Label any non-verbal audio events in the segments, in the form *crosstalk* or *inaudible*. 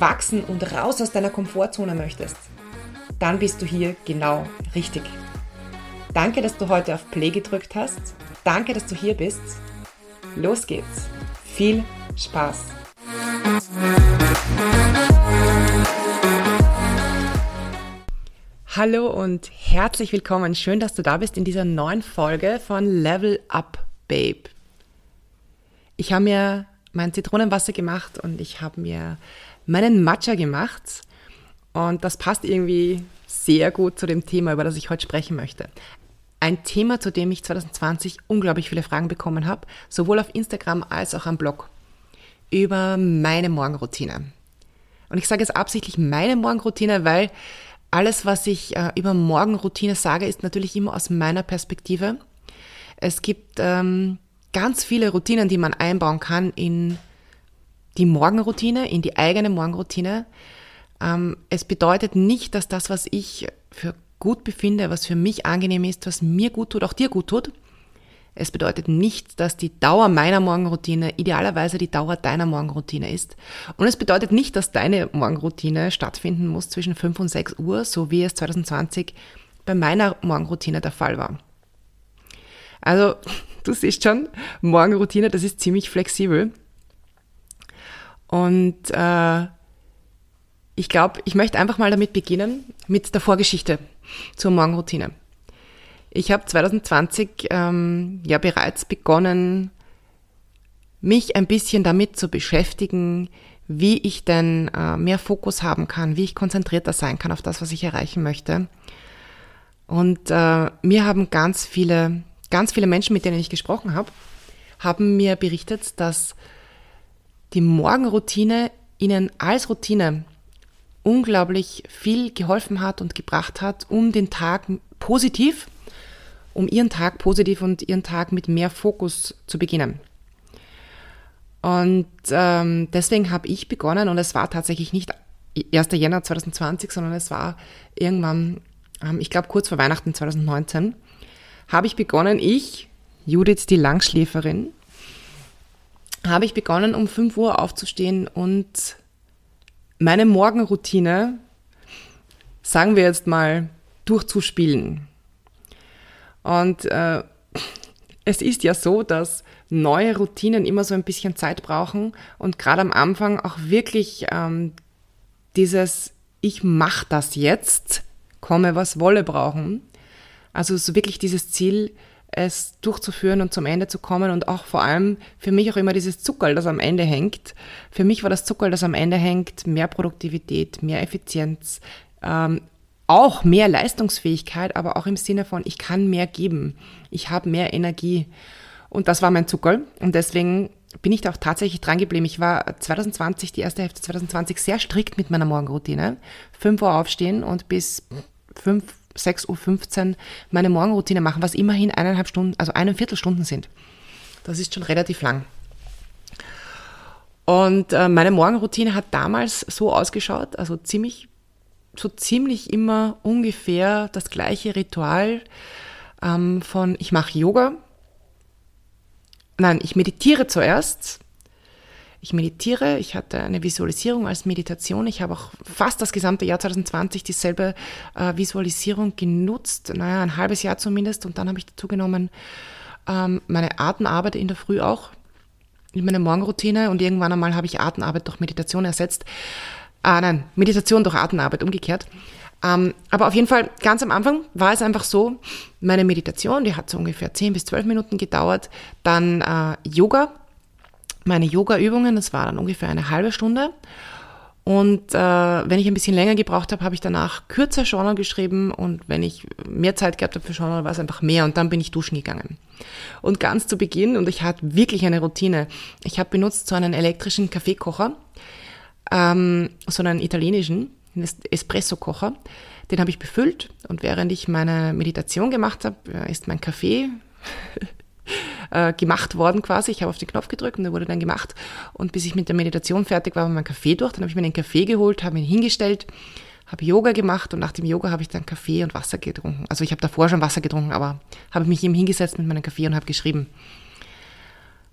wachsen und raus aus deiner Komfortzone möchtest, dann bist du hier genau richtig. Danke, dass du heute auf Play gedrückt hast. Danke, dass du hier bist. Los geht's. Viel Spaß. Hallo und herzlich willkommen. Schön, dass du da bist in dieser neuen Folge von Level Up Babe. Ich habe mir mein Zitronenwasser gemacht und ich habe mir meinen Matcha gemacht. Und das passt irgendwie sehr gut zu dem Thema, über das ich heute sprechen möchte. Ein Thema, zu dem ich 2020 unglaublich viele Fragen bekommen habe, sowohl auf Instagram als auch am Blog, über meine Morgenroutine. Und ich sage jetzt absichtlich meine Morgenroutine, weil alles, was ich äh, über Morgenroutine sage, ist natürlich immer aus meiner Perspektive. Es gibt ähm, ganz viele Routinen, die man einbauen kann in die Morgenroutine, in die eigene Morgenroutine. Ähm, es bedeutet nicht, dass das, was ich für gut befinde, was für mich angenehm ist, was mir gut tut, auch dir gut tut. Es bedeutet nicht, dass die Dauer meiner Morgenroutine idealerweise die Dauer deiner Morgenroutine ist. Und es bedeutet nicht, dass deine Morgenroutine stattfinden muss zwischen 5 und 6 Uhr, so wie es 2020 bei meiner Morgenroutine der Fall war. Also, *laughs* du siehst schon, Morgenroutine, das ist ziemlich flexibel. Und äh, ich glaube, ich möchte einfach mal damit beginnen, mit der Vorgeschichte zur Morgenroutine. Ich habe 2020 ähm, ja bereits begonnen, mich ein bisschen damit zu beschäftigen, wie ich denn äh, mehr Fokus haben kann, wie ich konzentrierter sein kann auf das, was ich erreichen möchte. Und äh, mir haben ganz viele, ganz viele Menschen, mit denen ich gesprochen habe, haben mir berichtet, dass die Morgenroutine ihnen als Routine unglaublich viel geholfen hat und gebracht hat, um den Tag positiv, um ihren Tag positiv und ihren Tag mit mehr Fokus zu beginnen. Und ähm, deswegen habe ich begonnen, und es war tatsächlich nicht 1. Jänner 2020, sondern es war irgendwann, ähm, ich glaube kurz vor Weihnachten 2019, habe ich begonnen, ich, Judith die Langschläferin, habe ich begonnen, um 5 Uhr aufzustehen und meine Morgenroutine, sagen wir jetzt mal, durchzuspielen. Und äh, es ist ja so, dass neue Routinen immer so ein bisschen Zeit brauchen und gerade am Anfang auch wirklich ähm, dieses Ich mach das jetzt, komme was wolle brauchen. Also so wirklich dieses Ziel, es durchzuführen und zum Ende zu kommen und auch vor allem für mich auch immer dieses Zuckerl, das am Ende hängt. Für mich war das Zuckerl, das am Ende hängt, mehr Produktivität, mehr Effizienz, ähm, auch mehr Leistungsfähigkeit, aber auch im Sinne von, ich kann mehr geben, ich habe mehr Energie. Und das war mein Zuckerl und deswegen bin ich da auch tatsächlich dran geblieben. Ich war 2020, die erste Hälfte 2020, sehr strikt mit meiner Morgenroutine. 5 Uhr aufstehen und bis 5, 6.15 Uhr meine Morgenroutine machen, was immerhin eineinhalb Stunden, also eine Viertelstunden sind. Das ist schon relativ lang. Und äh, meine Morgenroutine hat damals so ausgeschaut, also ziemlich, so ziemlich immer ungefähr das gleiche Ritual ähm, von ich mache Yoga. Nein, ich meditiere zuerst, ich meditiere, ich hatte eine Visualisierung als Meditation. Ich habe auch fast das gesamte Jahr 2020 dieselbe äh, Visualisierung genutzt, naja, ein halbes Jahr zumindest. Und dann habe ich dazu genommen ähm, meine Atemarbeit in der Früh auch, in meiner Morgenroutine. Und irgendwann einmal habe ich Atemarbeit durch Meditation ersetzt. Ah, nein, Meditation durch Atemarbeit, umgekehrt. Ähm, aber auf jeden Fall, ganz am Anfang war es einfach so, meine Meditation, die hat so ungefähr 10 bis 12 Minuten gedauert. Dann äh, Yoga, meine Yoga-Übungen. Das war dann ungefähr eine halbe Stunde. Und äh, wenn ich ein bisschen länger gebraucht habe, habe ich danach kürzer Journal geschrieben und wenn ich mehr Zeit gehabt habe für Journal, war es einfach mehr und dann bin ich duschen gegangen. Und ganz zu Beginn, und ich hatte wirklich eine Routine, ich habe benutzt so einen elektrischen Kaffeekocher. ähm, so einen italienischen Espresso-Kocher. Den habe ich befüllt und während ich meine Meditation gemacht habe, äh, ist mein Kaffee *laughs* äh, gemacht worden quasi. Ich habe auf den Knopf gedrückt und der wurde dann gemacht. Und bis ich mit der Meditation fertig war, war mein Kaffee durch. Dann habe ich mir den Kaffee geholt, habe ihn hingestellt, habe Yoga gemacht und nach dem Yoga habe ich dann Kaffee und Wasser getrunken. Also ich habe davor schon Wasser getrunken, aber habe mich eben hingesetzt mit meinem Kaffee und habe geschrieben.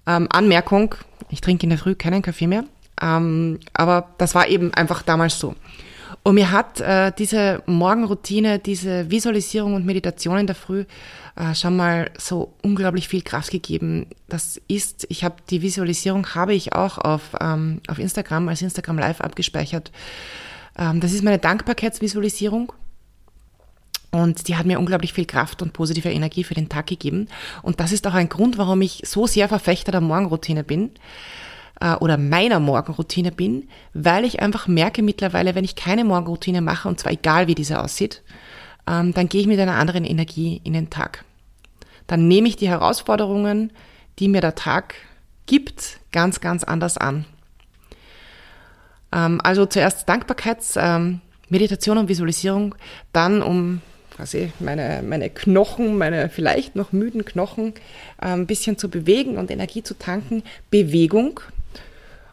Ähm, Anmerkung, ich trinke in der Früh keinen Kaffee mehr. Ähm, aber das war eben einfach damals so. Und mir hat äh, diese Morgenroutine, diese Visualisierung und Meditation in der Früh äh, schon mal so unglaublich viel Kraft gegeben. Das ist, ich habe die Visualisierung habe ich auch auf, ähm, auf Instagram als Instagram Live abgespeichert. Ähm, das ist meine Dankbarkeitsvisualisierung. Und die hat mir unglaublich viel Kraft und positive Energie für den Tag gegeben. Und das ist auch ein Grund, warum ich so sehr Verfechter der Morgenroutine bin äh, oder meiner Morgenroutine bin, weil ich einfach merke mittlerweile, wenn ich keine Morgenroutine mache, und zwar egal wie diese aussieht, ähm, dann gehe ich mit einer anderen Energie in den Tag. Dann nehme ich die Herausforderungen, die mir der Tag gibt, ganz, ganz anders an. Ähm, also zuerst Dankbarkeitsmeditation ähm, und Visualisierung, dann um quasi meine, meine Knochen, meine vielleicht noch müden Knochen ein ähm, bisschen zu bewegen und Energie zu tanken, Bewegung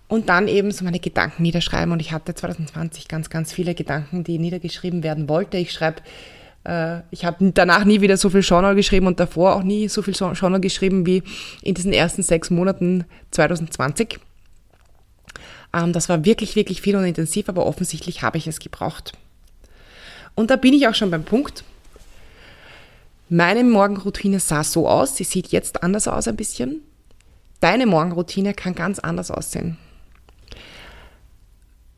und dann eben so meine Gedanken niederschreiben. Und ich hatte 2020 ganz, ganz viele Gedanken, die niedergeschrieben werden wollte. Ich schreibe äh, ich habe danach nie wieder so viel Journal geschrieben und davor auch nie so viel Journal geschrieben wie in diesen ersten sechs Monaten 2020. Ähm, das war wirklich, wirklich viel und intensiv, aber offensichtlich habe ich es gebraucht. Und da bin ich auch schon beim Punkt. Meine Morgenroutine sah so aus, sie sieht jetzt anders aus ein bisschen. Deine Morgenroutine kann ganz anders aussehen.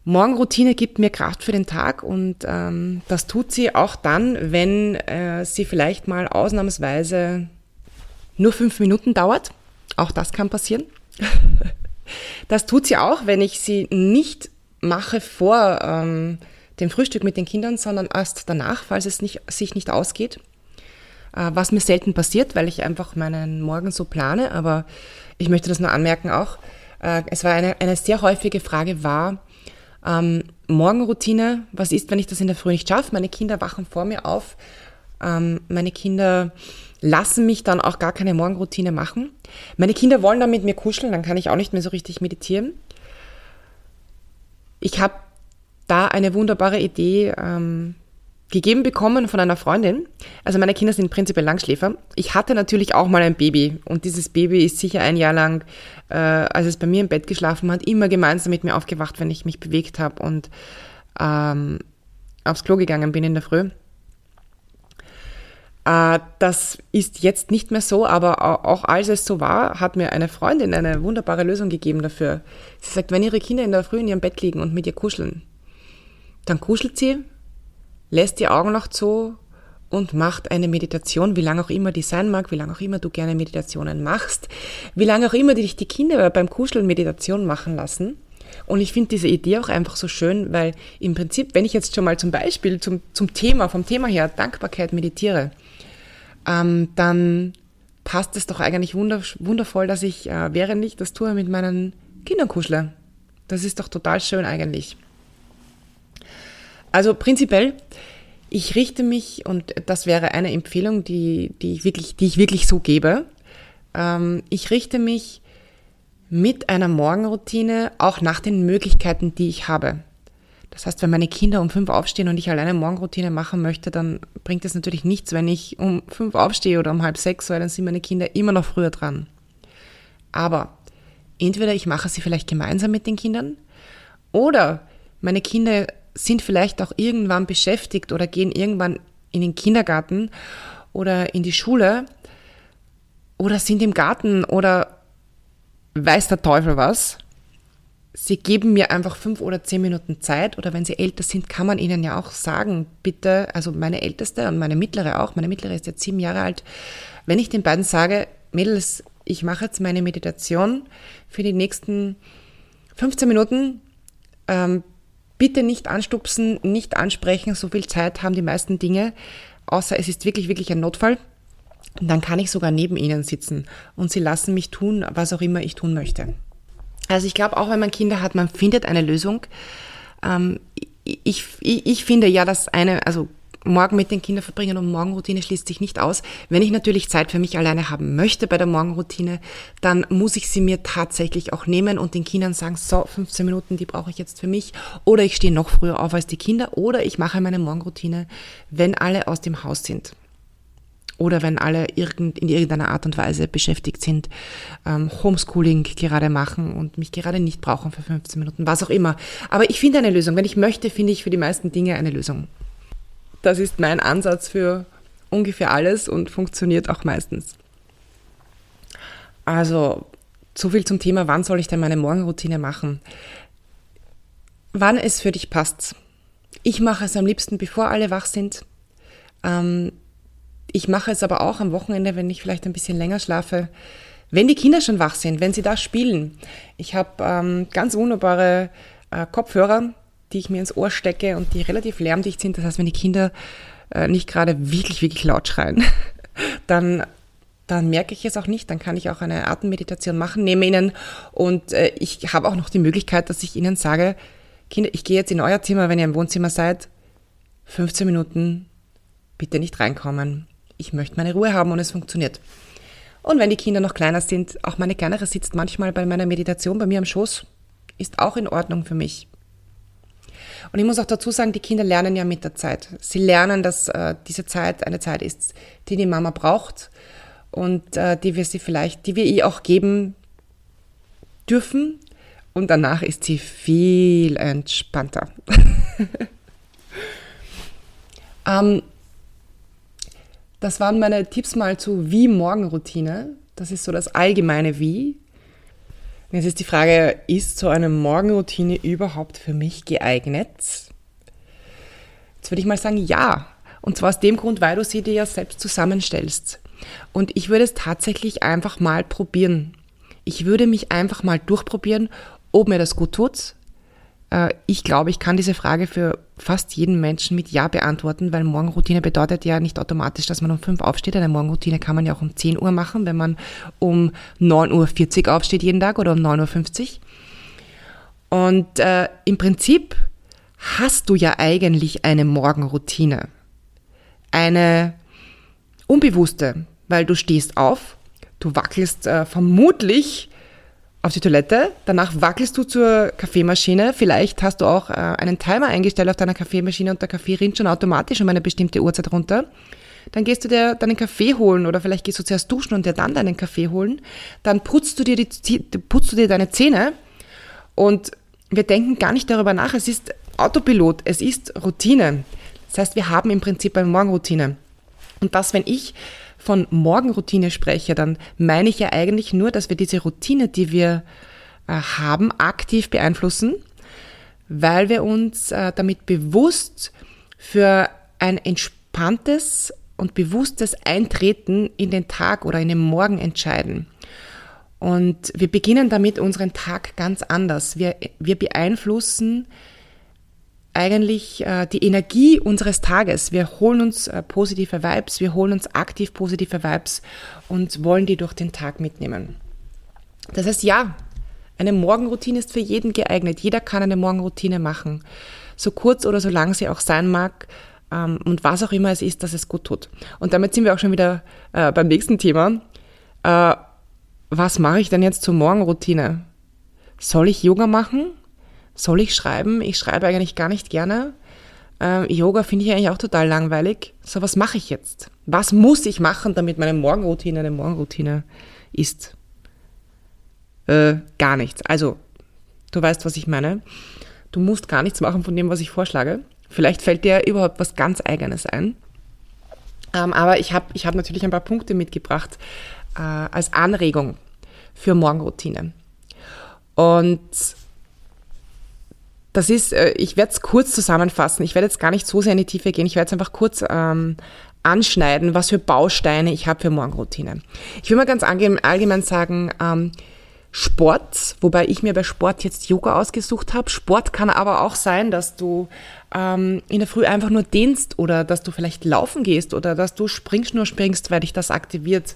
Morgenroutine gibt mir Kraft für den Tag und ähm, das tut sie auch dann, wenn äh, sie vielleicht mal ausnahmsweise nur fünf Minuten dauert. Auch das kann passieren. *laughs* das tut sie auch, wenn ich sie nicht mache vor ähm, dem Frühstück mit den Kindern, sondern erst danach, falls es nicht, sich nicht ausgeht. Äh, was mir selten passiert, weil ich einfach meinen Morgen so plane, aber ich möchte das nur anmerken auch. Äh, es war eine, eine sehr häufige Frage war, ähm, Morgenroutine, was ist, wenn ich das in der Früh nicht schaffe? Meine Kinder wachen vor mir auf. Ähm, meine Kinder lassen mich dann auch gar keine Morgenroutine machen. Meine Kinder wollen dann mit mir kuscheln, dann kann ich auch nicht mehr so richtig meditieren. Ich habe da eine wunderbare Idee ähm, gegeben bekommen von einer Freundin. Also meine Kinder sind prinzipiell Langschläfer. Ich hatte natürlich auch mal ein Baby und dieses Baby ist sicher ein Jahr lang, äh, als es bei mir im Bett geschlafen hat, immer gemeinsam mit mir aufgewacht, wenn ich mich bewegt habe und ähm, aufs Klo gegangen bin in der Früh. Äh, das ist jetzt nicht mehr so, aber auch als es so war, hat mir eine Freundin eine wunderbare Lösung gegeben dafür. Sie sagt, wenn ihre Kinder in der Früh in ihrem Bett liegen und mit ihr kuscheln, dann kuschelt sie lässt die Augen noch zu und macht eine Meditation, wie lange auch immer die sein mag, wie lange auch immer du gerne Meditationen machst, wie lange auch immer dich die Kinder beim Kuscheln Meditation machen lassen. Und ich finde diese Idee auch einfach so schön, weil im Prinzip, wenn ich jetzt schon mal zum Beispiel zum, zum Thema, vom Thema her Dankbarkeit meditiere, ähm, dann passt es doch eigentlich wundervoll, dass ich, äh, während ich das tue, mit meinen Kindern kuschle. Das ist doch total schön eigentlich. Also prinzipiell, ich richte mich, und das wäre eine Empfehlung, die, die, ich, wirklich, die ich wirklich so gebe, ähm, ich richte mich mit einer Morgenroutine auch nach den Möglichkeiten, die ich habe. Das heißt, wenn meine Kinder um fünf aufstehen und ich alleine Morgenroutine machen möchte, dann bringt es natürlich nichts, wenn ich um fünf aufstehe oder um halb sechs, weil dann sind meine Kinder immer noch früher dran. Aber entweder ich mache sie vielleicht gemeinsam mit den Kindern oder meine Kinder sind vielleicht auch irgendwann beschäftigt oder gehen irgendwann in den Kindergarten oder in die Schule oder sind im Garten oder weiß der Teufel was. Sie geben mir einfach fünf oder zehn Minuten Zeit oder wenn sie älter sind, kann man ihnen ja auch sagen, bitte, also meine Älteste und meine Mittlere auch, meine Mittlere ist jetzt sieben Jahre alt, wenn ich den beiden sage, Mädels, ich mache jetzt meine Meditation für die nächsten 15 Minuten, ähm, Bitte nicht anstupsen, nicht ansprechen, so viel Zeit haben die meisten Dinge, außer es ist wirklich, wirklich ein Notfall. dann kann ich sogar neben ihnen sitzen und sie lassen mich tun, was auch immer ich tun möchte. Also ich glaube, auch wenn man Kinder hat, man findet eine Lösung. Ähm, ich, ich, ich finde ja, dass eine, also morgen mit den Kindern verbringen und Morgenroutine schließt sich nicht aus. Wenn ich natürlich Zeit für mich alleine haben möchte bei der Morgenroutine, dann muss ich sie mir tatsächlich auch nehmen und den Kindern sagen, so, 15 Minuten, die brauche ich jetzt für mich. Oder ich stehe noch früher auf als die Kinder. Oder ich mache meine Morgenroutine, wenn alle aus dem Haus sind oder wenn alle irgend, in irgendeiner Art und Weise beschäftigt sind, ähm, Homeschooling gerade machen und mich gerade nicht brauchen für 15 Minuten, was auch immer. Aber ich finde eine Lösung. Wenn ich möchte, finde ich für die meisten Dinge eine Lösung. Das ist mein Ansatz für ungefähr alles und funktioniert auch meistens. Also, so viel zum Thema, wann soll ich denn meine Morgenroutine machen? Wann es für dich passt. Ich mache es am liebsten, bevor alle wach sind. Ähm, ich mache es aber auch am Wochenende, wenn ich vielleicht ein bisschen länger schlafe, wenn die Kinder schon wach sind, wenn sie da spielen. Ich habe ähm, ganz wunderbare äh, Kopfhörer, die ich mir ins Ohr stecke und die relativ lärmdicht sind. Das heißt, wenn die Kinder äh, nicht gerade wirklich, wirklich laut schreien, *laughs* dann, dann merke ich es auch nicht. Dann kann ich auch eine Atemmeditation machen neben ihnen. Und äh, ich habe auch noch die Möglichkeit, dass ich ihnen sage, Kinder, ich gehe jetzt in euer Zimmer, wenn ihr im Wohnzimmer seid, 15 Minuten bitte nicht reinkommen ich möchte meine Ruhe haben und es funktioniert. Und wenn die Kinder noch kleiner sind, auch meine kleinere sitzt manchmal bei meiner Meditation bei mir am Schoß, ist auch in Ordnung für mich. Und ich muss auch dazu sagen, die Kinder lernen ja mit der Zeit. Sie lernen, dass äh, diese Zeit eine Zeit ist, die die Mama braucht und äh, die wir sie vielleicht, die wir ihr auch geben dürfen. Und danach ist sie viel entspannter. *laughs* ähm, das waren meine Tipps mal zu Wie-Morgenroutine. Das ist so das allgemeine Wie. Jetzt ist die Frage, ist so eine Morgenroutine überhaupt für mich geeignet? Jetzt würde ich mal sagen, ja. Und zwar aus dem Grund, weil du sie dir ja selbst zusammenstellst. Und ich würde es tatsächlich einfach mal probieren. Ich würde mich einfach mal durchprobieren, ob mir das gut tut, ich glaube, ich kann diese Frage für fast jeden Menschen mit Ja beantworten, weil Morgenroutine bedeutet ja nicht automatisch, dass man um 5 aufsteht. Eine Morgenroutine kann man ja auch um 10 Uhr machen, wenn man um 9.40 Uhr aufsteht jeden Tag oder um 9.50 Uhr. Und äh, im Prinzip hast du ja eigentlich eine Morgenroutine. Eine unbewusste, weil du stehst auf, du wackelst äh, vermutlich auf die Toilette, danach wackelst du zur Kaffeemaschine, vielleicht hast du auch äh, einen Timer eingestellt auf deiner Kaffeemaschine und der Kaffee rinnt schon automatisch um eine bestimmte Uhrzeit runter. Dann gehst du dir deinen Kaffee holen oder vielleicht gehst du zuerst duschen und dir dann deinen Kaffee holen. Dann putzt du dir, die, putzt du dir deine Zähne und wir denken gar nicht darüber nach. Es ist Autopilot, es ist Routine. Das heißt, wir haben im Prinzip eine Morgenroutine. Und das, wenn ich von Morgenroutine spreche, dann meine ich ja eigentlich nur, dass wir diese Routine, die wir äh, haben, aktiv beeinflussen, weil wir uns äh, damit bewusst für ein entspanntes und bewusstes Eintreten in den Tag oder in den Morgen entscheiden. Und wir beginnen damit unseren Tag ganz anders. Wir, wir beeinflussen eigentlich äh, die Energie unseres Tages. Wir holen uns äh, positive Vibes, wir holen uns aktiv positive Vibes und wollen die durch den Tag mitnehmen. Das heißt, ja, eine Morgenroutine ist für jeden geeignet. Jeder kann eine Morgenroutine machen. So kurz oder so lang sie auch sein mag ähm, und was auch immer es ist, dass es gut tut. Und damit sind wir auch schon wieder äh, beim nächsten Thema. Was mache ich denn jetzt zur Morgenroutine? Soll ich Yoga machen? Soll ich schreiben? Ich schreibe eigentlich gar nicht gerne. Äh, Yoga finde ich eigentlich auch total langweilig. So, was mache ich jetzt? Was muss ich machen, damit meine Morgenroutine eine Morgenroutine ist? Äh, gar nichts. Also, du weißt, was ich meine. Du musst gar nichts machen von dem, was ich vorschlage. Vielleicht fällt dir überhaupt was ganz Eigenes ein. Ähm, aber ich habe ich hab natürlich ein paar Punkte mitgebracht äh, als Anregung für Morgenroutine. Und das ist, äh, ich werde es kurz zusammenfassen. Ich werde jetzt gar nicht so sehr in die Tiefe gehen. Ich werde es einfach kurz ähm, anschneiden, was für Bausteine ich habe für Morgenroutine. Ich will mal ganz allgemein sagen, ähm, Sport, wobei ich mir bei Sport jetzt Yoga ausgesucht habe. Sport kann aber auch sein, dass du ähm, in der Früh einfach nur dehnst oder dass du vielleicht laufen gehst oder dass du Springschnur springst, weil dich das aktiviert.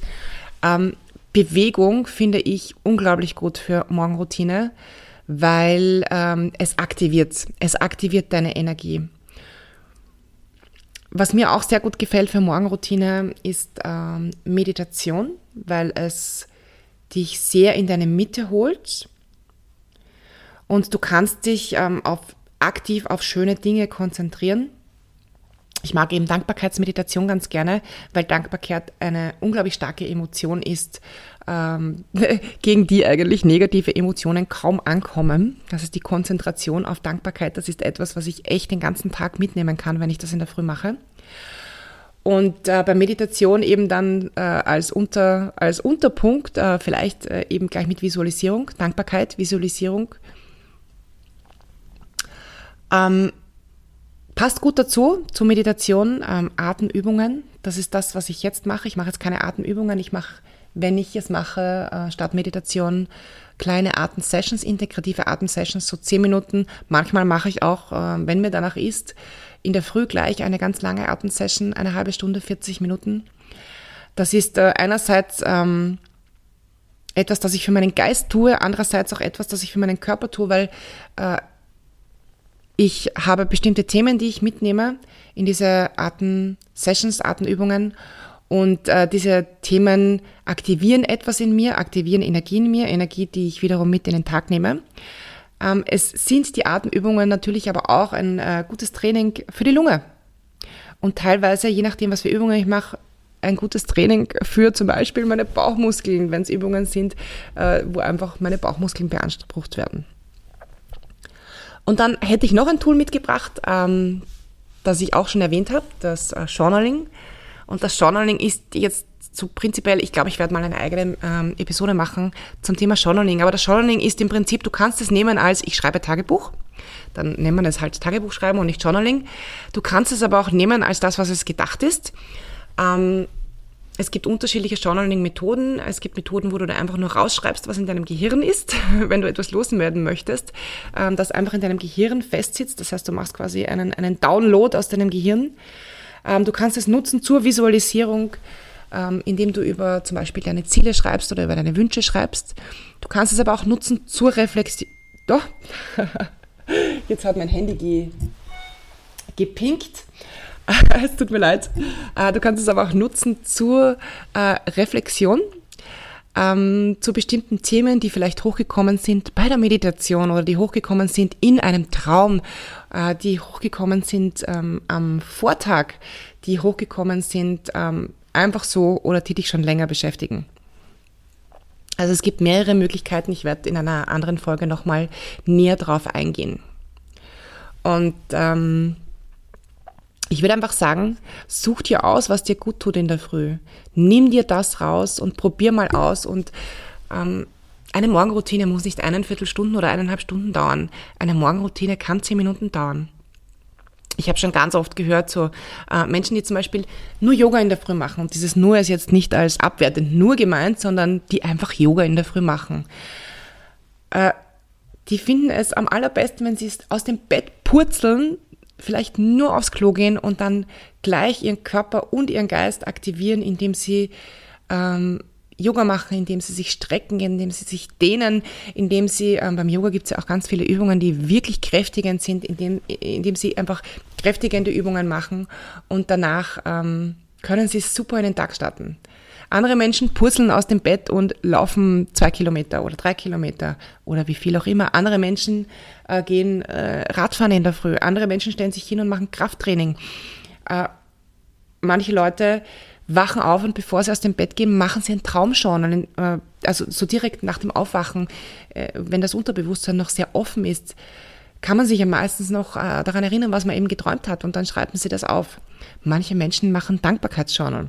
Ähm, Bewegung finde ich unglaublich gut für Morgenroutine, weil ähm, es aktiviert, es aktiviert deine Energie. Was mir auch sehr gut gefällt für Morgenroutine ist ähm, Meditation, weil es dich sehr in deine Mitte holt und du kannst dich ähm, auf, aktiv auf schöne Dinge konzentrieren. Ich mag eben Dankbarkeitsmeditation ganz gerne, weil Dankbarkeit eine unglaublich starke Emotion ist, ähm, *laughs* gegen die eigentlich negative Emotionen kaum ankommen. Das ist die Konzentration auf Dankbarkeit. Das ist etwas, was ich echt den ganzen Tag mitnehmen kann, wenn ich das in der Früh mache. Und äh, bei Meditation eben dann äh, als, Unter, als Unterpunkt äh, vielleicht äh, eben gleich mit Visualisierung, Dankbarkeit, Visualisierung. Ähm, Passt gut dazu, zur Meditation, ähm, Atemübungen. Das ist das, was ich jetzt mache. Ich mache jetzt keine Atemübungen. Ich mache, wenn ich es mache, äh, statt Meditation, kleine Atemsessions, integrative Atemsessions, so zehn Minuten. Manchmal mache ich auch, äh, wenn mir danach ist, in der Früh gleich eine ganz lange Atemsession, eine halbe Stunde, 40 Minuten. Das ist äh, einerseits ähm, etwas, das ich für meinen Geist tue, andererseits auch etwas, das ich für meinen Körper tue, weil äh, ich habe bestimmte Themen, die ich mitnehme in diese Atem-Sessions, Atemübungen. Und äh, diese Themen aktivieren etwas in mir, aktivieren Energie in mir, Energie, die ich wiederum mit in den Tag nehme. Ähm, es sind die Atemübungen natürlich aber auch ein äh, gutes Training für die Lunge. Und teilweise, je nachdem, was für Übungen ich mache, ein gutes Training für zum Beispiel meine Bauchmuskeln, wenn es Übungen sind, äh, wo einfach meine Bauchmuskeln beansprucht werden. Und dann hätte ich noch ein Tool mitgebracht, ähm, das ich auch schon erwähnt habe, das äh, Journaling. Und das Journaling ist jetzt so prinzipiell, ich glaube, ich werde mal eine eigene ähm, Episode machen zum Thema Journaling. Aber das Journaling ist im Prinzip, du kannst es nehmen als ich schreibe Tagebuch. Dann nennt man es halt Tagebuch schreiben und nicht Journaling. Du kannst es aber auch nehmen als das, was es gedacht ist. Ähm, es gibt unterschiedliche Journaling-Methoden. Es gibt Methoden, wo du da einfach nur rausschreibst, was in deinem Gehirn ist, *laughs* wenn du etwas loswerden möchtest, ähm, das einfach in deinem Gehirn festsitzt. Das heißt, du machst quasi einen, einen Download aus deinem Gehirn. Ähm, du kannst es nutzen zur Visualisierung, ähm, indem du über zum Beispiel deine Ziele schreibst oder über deine Wünsche schreibst. Du kannst es aber auch nutzen zur Reflexion. Doch, *laughs* jetzt hat mein Handy ge gepinkt. *laughs* es tut mir leid. Äh, du kannst es aber auch nutzen zur äh, Reflexion ähm, zu bestimmten Themen, die vielleicht hochgekommen sind bei der Meditation oder die hochgekommen sind in einem Traum, äh, die hochgekommen sind ähm, am Vortag, die hochgekommen sind ähm, einfach so oder die dich schon länger beschäftigen. Also es gibt mehrere Möglichkeiten. Ich werde in einer anderen Folge nochmal näher drauf eingehen. Und ich würde einfach sagen, such dir aus, was dir gut tut in der Früh. Nimm dir das raus und probier mal aus. Und ähm, eine Morgenroutine muss nicht eineinviertel Stunden oder eineinhalb Stunden dauern. Eine Morgenroutine kann zehn Minuten dauern. Ich habe schon ganz oft gehört, so äh, Menschen, die zum Beispiel nur Yoga in der Früh machen. Und dieses nur ist jetzt nicht als abwertend nur gemeint, sondern die einfach Yoga in der Früh machen. Äh, die finden es am allerbesten, wenn sie es aus dem Bett purzeln vielleicht nur aufs Klo gehen und dann gleich ihren Körper und ihren Geist aktivieren, indem sie ähm, Yoga machen, indem sie sich strecken, indem sie sich dehnen, indem sie, ähm, beim Yoga gibt es ja auch ganz viele Übungen, die wirklich kräftigend sind, indem, indem sie einfach kräftigende Übungen machen und danach ähm, können sie super in den Tag starten. Andere Menschen purzeln aus dem Bett und laufen zwei Kilometer oder drei Kilometer oder wie viel auch immer. Andere Menschen äh, gehen äh, Radfahren in der Früh. Andere Menschen stellen sich hin und machen Krafttraining. Äh, manche Leute wachen auf und bevor sie aus dem Bett gehen, machen sie einen Traumschauen. Äh, also so direkt nach dem Aufwachen, äh, wenn das Unterbewusstsein noch sehr offen ist, kann man sich ja meistens noch äh, daran erinnern, was man eben geträumt hat und dann schreiben sie das auf. Manche Menschen machen Dankbarkeitsjournal.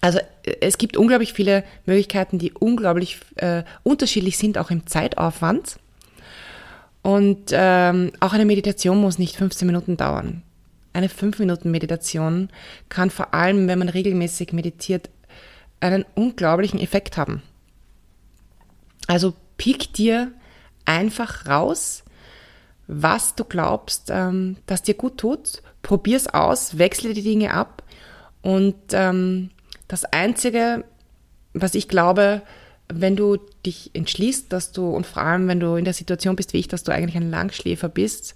Also es gibt unglaublich viele Möglichkeiten, die unglaublich äh, unterschiedlich sind, auch im Zeitaufwand. Und ähm, auch eine Meditation muss nicht 15 Minuten dauern. Eine 5-Minuten-Meditation kann vor allem, wenn man regelmäßig meditiert, einen unglaublichen Effekt haben. Also pick dir einfach raus, was du glaubst, ähm, dass dir gut tut. Probier's aus, wechsle die Dinge ab und ähm, das Einzige, was ich glaube, wenn du dich entschließt, dass du, und vor allem, wenn du in der Situation bist wie ich, dass du eigentlich ein Langschläfer bist,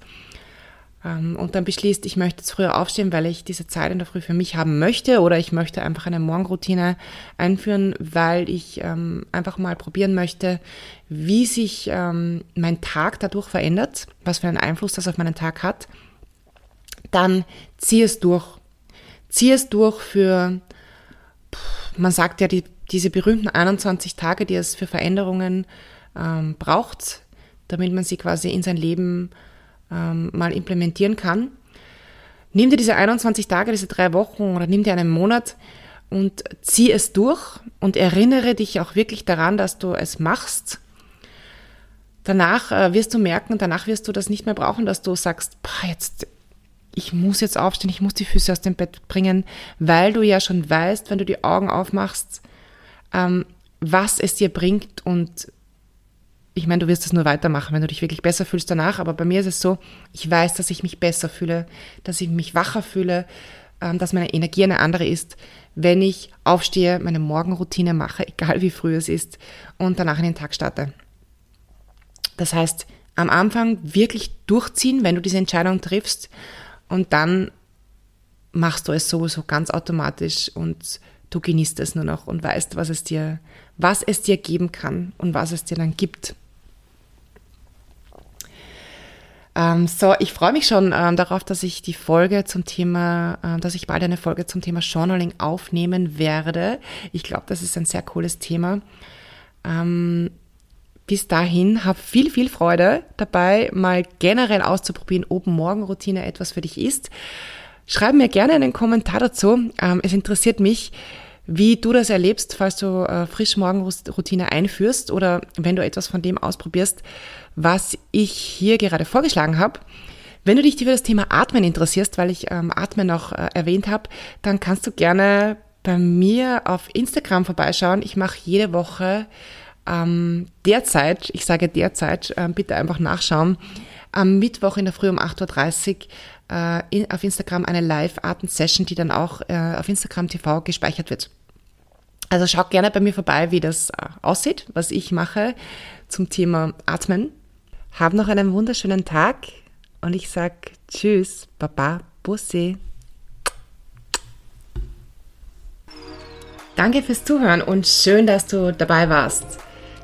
ähm, und dann beschließt, ich möchte jetzt früher aufstehen, weil ich diese Zeit in der Früh für mich haben möchte oder ich möchte einfach eine Morgenroutine einführen, weil ich ähm, einfach mal probieren möchte, wie sich ähm, mein Tag dadurch verändert, was für einen Einfluss das auf meinen Tag hat, dann zieh es durch. Zieh es durch für, man sagt ja, die, diese berühmten 21 Tage, die es für Veränderungen ähm, braucht, damit man sie quasi in sein Leben ähm, mal implementieren kann. Nimm dir diese 21 Tage, diese drei Wochen oder nimm dir einen Monat und zieh es durch und erinnere dich auch wirklich daran, dass du es machst. Danach äh, wirst du merken, danach wirst du das nicht mehr brauchen, dass du sagst, boah, jetzt, ich muss jetzt aufstehen, ich muss die Füße aus dem Bett bringen, weil du ja schon weißt, wenn du die Augen aufmachst, ähm, was es dir bringt und ich meine, du wirst es nur weitermachen, wenn du dich wirklich besser fühlst danach, aber bei mir ist es so, ich weiß, dass ich mich besser fühle, dass ich mich wacher fühle, ähm, dass meine Energie eine andere ist, wenn ich aufstehe, meine Morgenroutine mache, *laughs* egal wie früh es ist, und danach in den Tag starte. Das heißt, am Anfang wirklich durchziehen, wenn du diese Entscheidung triffst, und dann machst du es sowieso ganz automatisch und du genießt es nur noch und weißt, was es dir, was es dir geben kann und was es dir dann gibt. Ähm, so, ich freue mich schon ähm, darauf, dass ich die Folge zum Thema, äh, dass ich bald eine Folge zum Thema Journaling aufnehmen werde. Ich glaube, das ist ein sehr cooles Thema. Ähm, bis dahin, hab viel, viel Freude dabei, mal generell auszuprobieren, ob Morgenroutine etwas für dich ist. Schreib mir gerne einen Kommentar dazu. Ähm, es interessiert mich, wie du das erlebst, falls du äh, frisch Morgenroutine einführst oder wenn du etwas von dem ausprobierst, was ich hier gerade vorgeschlagen habe. Wenn du dich für das Thema Atmen interessierst, weil ich ähm, Atmen noch äh, erwähnt habe, dann kannst du gerne bei mir auf Instagram vorbeischauen. Ich mache jede Woche ähm, derzeit, ich sage derzeit, äh, bitte einfach nachschauen, am Mittwoch in der Früh um 8.30 Uhr äh, in, auf Instagram eine Live-Atem-Session, die dann auch äh, auf Instagram TV gespeichert wird. Also schau gerne bei mir vorbei, wie das äh, aussieht, was ich mache zum Thema Atmen. Hab noch einen wunderschönen Tag und ich sag Tschüss, Baba, Bussi. Danke fürs Zuhören und schön, dass du dabei warst.